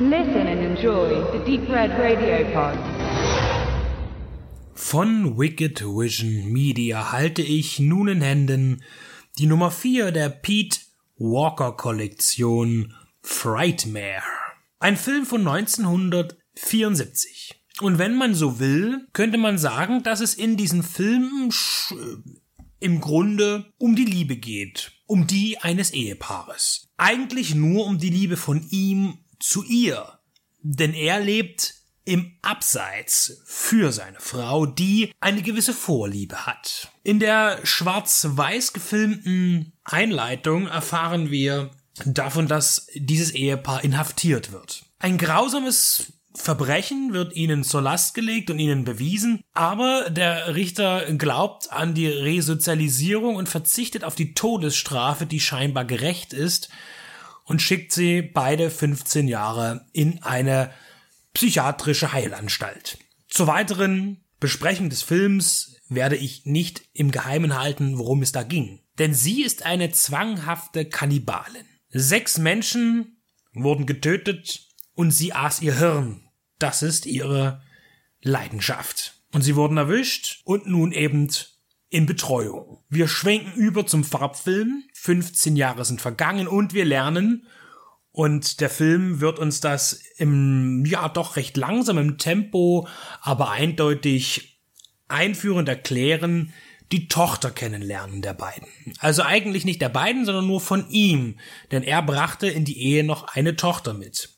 Listen and enjoy the Deep Red Radio Pod. Von Wicked Vision Media halte ich nun in Händen die Nummer 4 der Pete Walker Kollektion Frightmare. Ein Film von 1974. Und wenn man so will, könnte man sagen, dass es in diesen Filmen im Grunde um die Liebe geht. Um die eines Ehepaares. Eigentlich nur um die Liebe von ihm zu ihr. Denn er lebt im Abseits für seine Frau, die eine gewisse Vorliebe hat. In der schwarz-weiß gefilmten Einleitung erfahren wir davon, dass dieses Ehepaar inhaftiert wird. Ein grausames Verbrechen wird ihnen zur Last gelegt und ihnen bewiesen, aber der Richter glaubt an die Resozialisierung und verzichtet auf die Todesstrafe, die scheinbar gerecht ist, und schickt sie beide 15 Jahre in eine psychiatrische Heilanstalt. Zur weiteren Besprechung des Films werde ich nicht im Geheimen halten, worum es da ging. Denn sie ist eine zwanghafte Kannibalin. Sechs Menschen wurden getötet und sie aß ihr Hirn. Das ist ihre Leidenschaft. Und sie wurden erwischt und nun eben in Betreuung. Wir schwenken über zum Farbfilm. 15 Jahre sind vergangen und wir lernen, und der Film wird uns das im, ja, doch recht langsamen Tempo, aber eindeutig einführend erklären, die Tochter kennenlernen der beiden. Also eigentlich nicht der beiden, sondern nur von ihm, denn er brachte in die Ehe noch eine Tochter mit.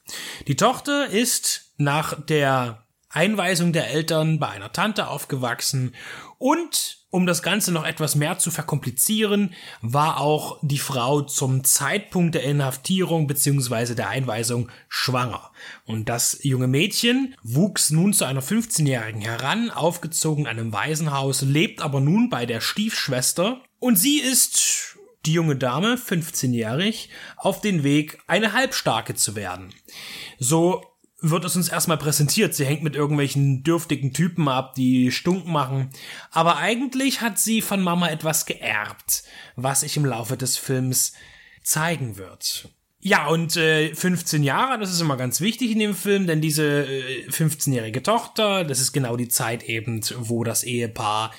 Die Tochter ist nach der Einweisung der Eltern bei einer Tante aufgewachsen und um das Ganze noch etwas mehr zu verkomplizieren, war auch die Frau zum Zeitpunkt der Inhaftierung bzw. der Einweisung schwanger. Und das junge Mädchen wuchs nun zu einer 15-Jährigen heran, aufgezogen in einem Waisenhaus, lebt aber nun bei der Stiefschwester und sie ist die junge Dame, 15-jährig, auf den Weg, eine Halbstarke zu werden. So wird es uns erstmal präsentiert. Sie hängt mit irgendwelchen dürftigen Typen ab, die stunk machen. Aber eigentlich hat sie von Mama etwas geerbt, was sich im Laufe des Films zeigen wird. Ja, und äh, 15 Jahre, das ist immer ganz wichtig in dem Film, denn diese äh, 15-jährige Tochter, das ist genau die Zeit eben, wo das Ehepaar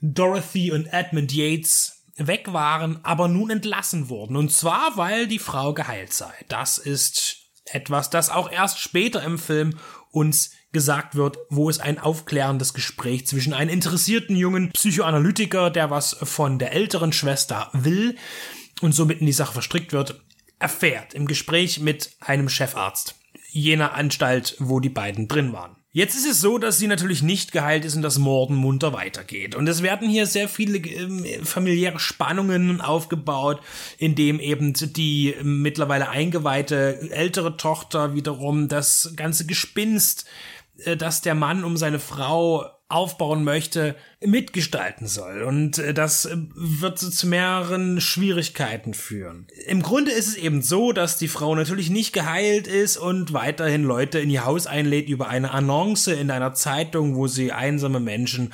Dorothy und Edmund Yates weg waren, aber nun entlassen wurden. Und zwar, weil die Frau geheilt sei. Das ist etwas, das auch erst später im Film uns gesagt wird, wo es ein aufklärendes Gespräch zwischen einem interessierten jungen Psychoanalytiker, der was von der älteren Schwester will und somit in die Sache verstrickt wird, erfährt im Gespräch mit einem Chefarzt jener Anstalt, wo die beiden drin waren. Jetzt ist es so, dass sie natürlich nicht geheilt ist und das Morden munter weitergeht. Und es werden hier sehr viele äh, familiäre Spannungen aufgebaut, indem eben die mittlerweile eingeweihte ältere Tochter wiederum das ganze Gespinst, äh, das der Mann um seine Frau aufbauen möchte, mitgestalten soll. Und äh, das äh, wird zu mehreren Schwierigkeiten führen. Im Grunde ist es eben so, dass die Frau natürlich nicht geheilt ist und weiterhin Leute in ihr Haus einlädt über eine Annonce in einer Zeitung, wo sie einsame Menschen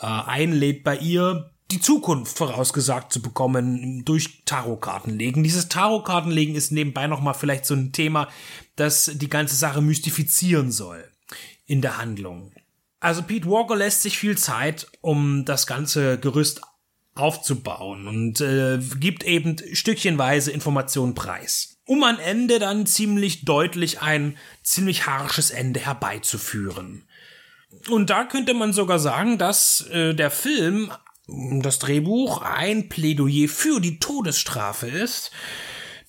äh, einlädt, bei ihr die Zukunft vorausgesagt zu bekommen durch Tarotkartenlegen. Dieses Tarotkartenlegen ist nebenbei nochmal vielleicht so ein Thema, das die ganze Sache mystifizieren soll in der Handlung. Also Pete Walker lässt sich viel Zeit, um das ganze Gerüst aufzubauen und äh, gibt eben stückchenweise Informationen preis, um am Ende dann ziemlich deutlich ein ziemlich harsches Ende herbeizuführen. Und da könnte man sogar sagen, dass äh, der Film, das Drehbuch, ein Plädoyer für die Todesstrafe ist,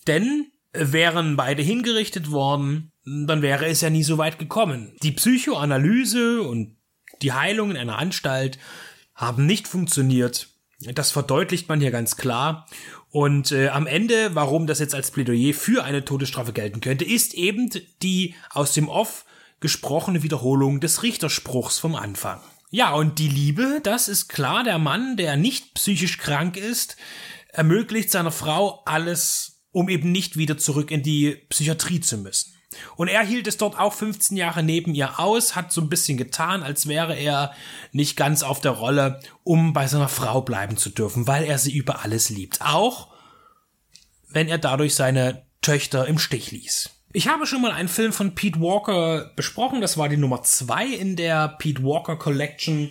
denn wären beide hingerichtet worden, dann wäre es ja nie so weit gekommen. Die Psychoanalyse und die Heilung in einer Anstalt haben nicht funktioniert. Das verdeutlicht man hier ganz klar. Und äh, am Ende, warum das jetzt als Plädoyer für eine Todesstrafe gelten könnte, ist eben die aus dem Off gesprochene Wiederholung des Richterspruchs vom Anfang. Ja, und die Liebe, das ist klar, der Mann, der nicht psychisch krank ist, ermöglicht seiner Frau alles, um eben nicht wieder zurück in die Psychiatrie zu müssen. Und er hielt es dort auch 15 Jahre neben ihr aus, hat so ein bisschen getan, als wäre er nicht ganz auf der Rolle, um bei seiner Frau bleiben zu dürfen, weil er sie über alles liebt. Auch wenn er dadurch seine Töchter im Stich ließ. Ich habe schon mal einen Film von Pete Walker besprochen. Das war die Nummer zwei in der Pete Walker Collection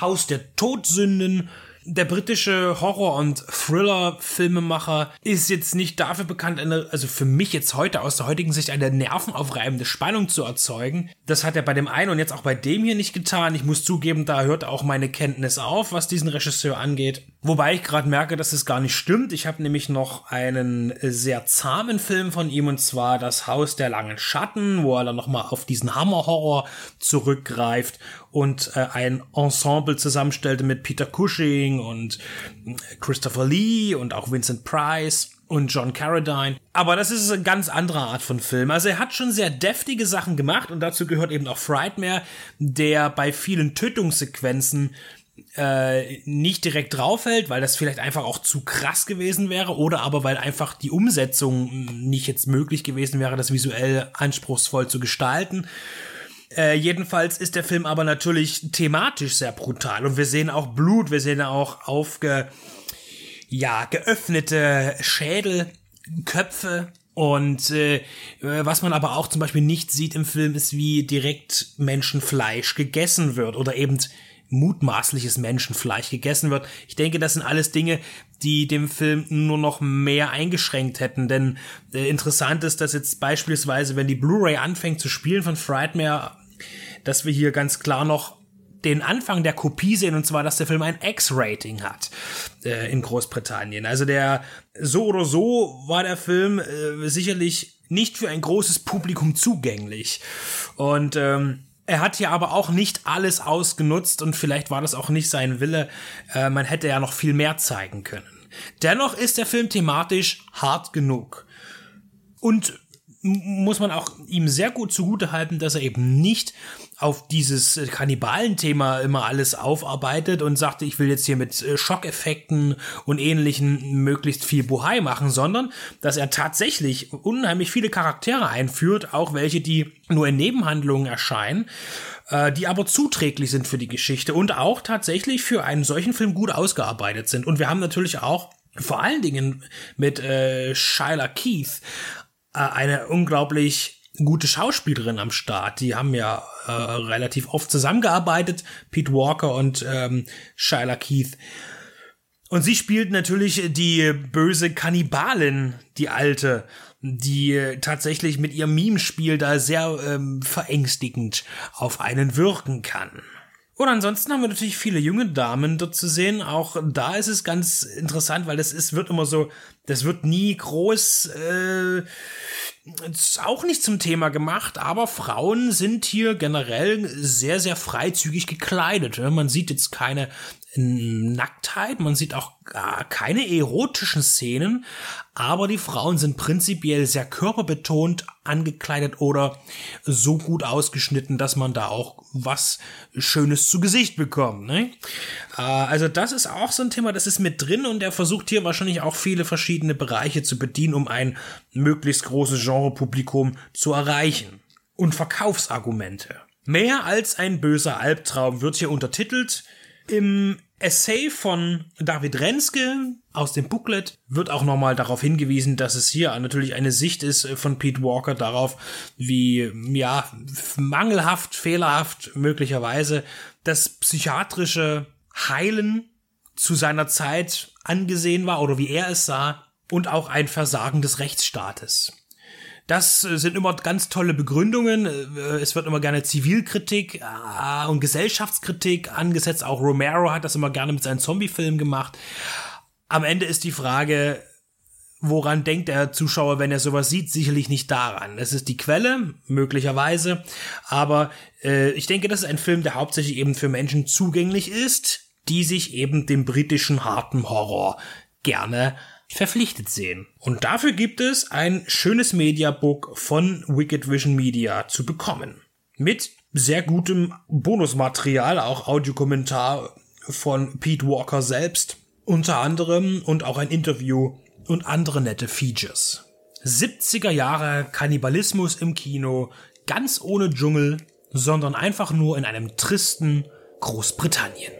Haus der Todsünden. Der britische Horror- und Thriller-Filmemacher ist jetzt nicht dafür bekannt, eine, also für mich jetzt heute aus der heutigen Sicht eine nervenaufreibende Spannung zu erzeugen. Das hat er bei dem einen und jetzt auch bei dem hier nicht getan. Ich muss zugeben, da hört auch meine Kenntnis auf, was diesen Regisseur angeht. Wobei ich gerade merke, dass es gar nicht stimmt. Ich habe nämlich noch einen sehr zahmen Film von ihm und zwar Das Haus der langen Schatten, wo er dann nochmal auf diesen Hammer-Horror zurückgreift und äh, ein Ensemble zusammenstellte mit Peter Cushing und äh, Christopher Lee und auch Vincent Price und John Carradine. Aber das ist eine ganz andere Art von Film. Also er hat schon sehr deftige Sachen gemacht und dazu gehört eben auch Frightmare, der bei vielen Tötungssequenzen äh, nicht direkt draufhält, weil das vielleicht einfach auch zu krass gewesen wäre oder aber weil einfach die Umsetzung nicht jetzt möglich gewesen wäre, das visuell anspruchsvoll zu gestalten. Äh, jedenfalls ist der Film aber natürlich thematisch sehr brutal und wir sehen auch Blut, wir sehen auch aufge, ja, geöffnete Schädel, Köpfe und äh, was man aber auch zum Beispiel nicht sieht im Film ist, wie direkt Menschenfleisch gegessen wird oder eben mutmaßliches Menschenfleisch gegessen wird. Ich denke, das sind alles Dinge, die dem Film nur noch mehr eingeschränkt hätten. Denn äh, interessant ist, dass jetzt beispielsweise, wenn die Blu-ray anfängt zu spielen von Frightmare, dass wir hier ganz klar noch den Anfang der Kopie sehen, und zwar, dass der Film ein X-Rating hat äh, in Großbritannien. Also der so oder so war der Film äh, sicherlich nicht für ein großes Publikum zugänglich. Und ähm, er hat hier aber auch nicht alles ausgenutzt und vielleicht war das auch nicht sein Wille. Äh, man hätte ja noch viel mehr zeigen können. Dennoch ist der Film thematisch hart genug. Und muss man auch ihm sehr gut zugute halten, dass er eben nicht auf dieses äh, Kannibalenthema immer alles aufarbeitet und sagte, ich will jetzt hier mit äh, Schockeffekten und ähnlichen möglichst viel Buhai machen, sondern dass er tatsächlich unheimlich viele Charaktere einführt, auch welche, die nur in Nebenhandlungen erscheinen, äh, die aber zuträglich sind für die Geschichte und auch tatsächlich für einen solchen Film gut ausgearbeitet sind. Und wir haben natürlich auch vor allen Dingen mit äh, Shyla Keith eine unglaublich gute Schauspielerin am Start. Die haben ja äh, relativ oft zusammengearbeitet, Pete Walker und ähm, Shyla Keith. Und sie spielt natürlich die böse Kannibalin, die alte, die tatsächlich mit ihrem Meme-Spiel da sehr ähm, verängstigend auf einen wirken kann. Und ansonsten haben wir natürlich viele junge Damen dort zu sehen. Auch da ist es ganz interessant, weil das ist, wird immer so, das wird nie groß, äh, auch nicht zum Thema gemacht, aber Frauen sind hier generell sehr, sehr freizügig gekleidet. Man sieht jetzt keine Nacktheit, man sieht auch keine erotischen Szenen, aber die Frauen sind prinzipiell sehr körperbetont angekleidet oder so gut ausgeschnitten, dass man da auch was Schönes zu Gesicht bekommt. Ne? Äh, also das ist auch so ein Thema, das ist mit drin und er versucht hier wahrscheinlich auch viele verschiedene Bereiche zu bedienen, um ein möglichst großes Genrepublikum zu erreichen. Und Verkaufsargumente. Mehr als ein böser Albtraum wird hier untertitelt. Im Essay von David Renske aus dem Booklet wird auch nochmal darauf hingewiesen, dass es hier natürlich eine Sicht ist von Pete Walker darauf, wie, ja, mangelhaft, fehlerhaft möglicherweise das psychiatrische Heilen zu seiner Zeit angesehen war oder wie er es sah und auch ein Versagen des Rechtsstaates. Das äh, sind immer ganz tolle Begründungen. Äh, es wird immer gerne Zivilkritik äh, und Gesellschaftskritik angesetzt. Auch Romero hat das immer gerne mit seinen Zombie-Filmen gemacht. Am Ende ist die Frage, woran denkt der Zuschauer, wenn er sowas sieht? Sicherlich nicht daran. Es ist die Quelle, möglicherweise. Aber äh, ich denke, das ist ein Film, der hauptsächlich eben für Menschen zugänglich ist, die sich eben dem britischen harten Horror gerne verpflichtet sehen. Und dafür gibt es ein schönes Mediabook von Wicked Vision Media zu bekommen. Mit sehr gutem Bonusmaterial, auch Audiokommentar von Pete Walker selbst, unter anderem und auch ein Interview und andere nette Features. 70er Jahre Kannibalismus im Kino, ganz ohne Dschungel, sondern einfach nur in einem tristen Großbritannien.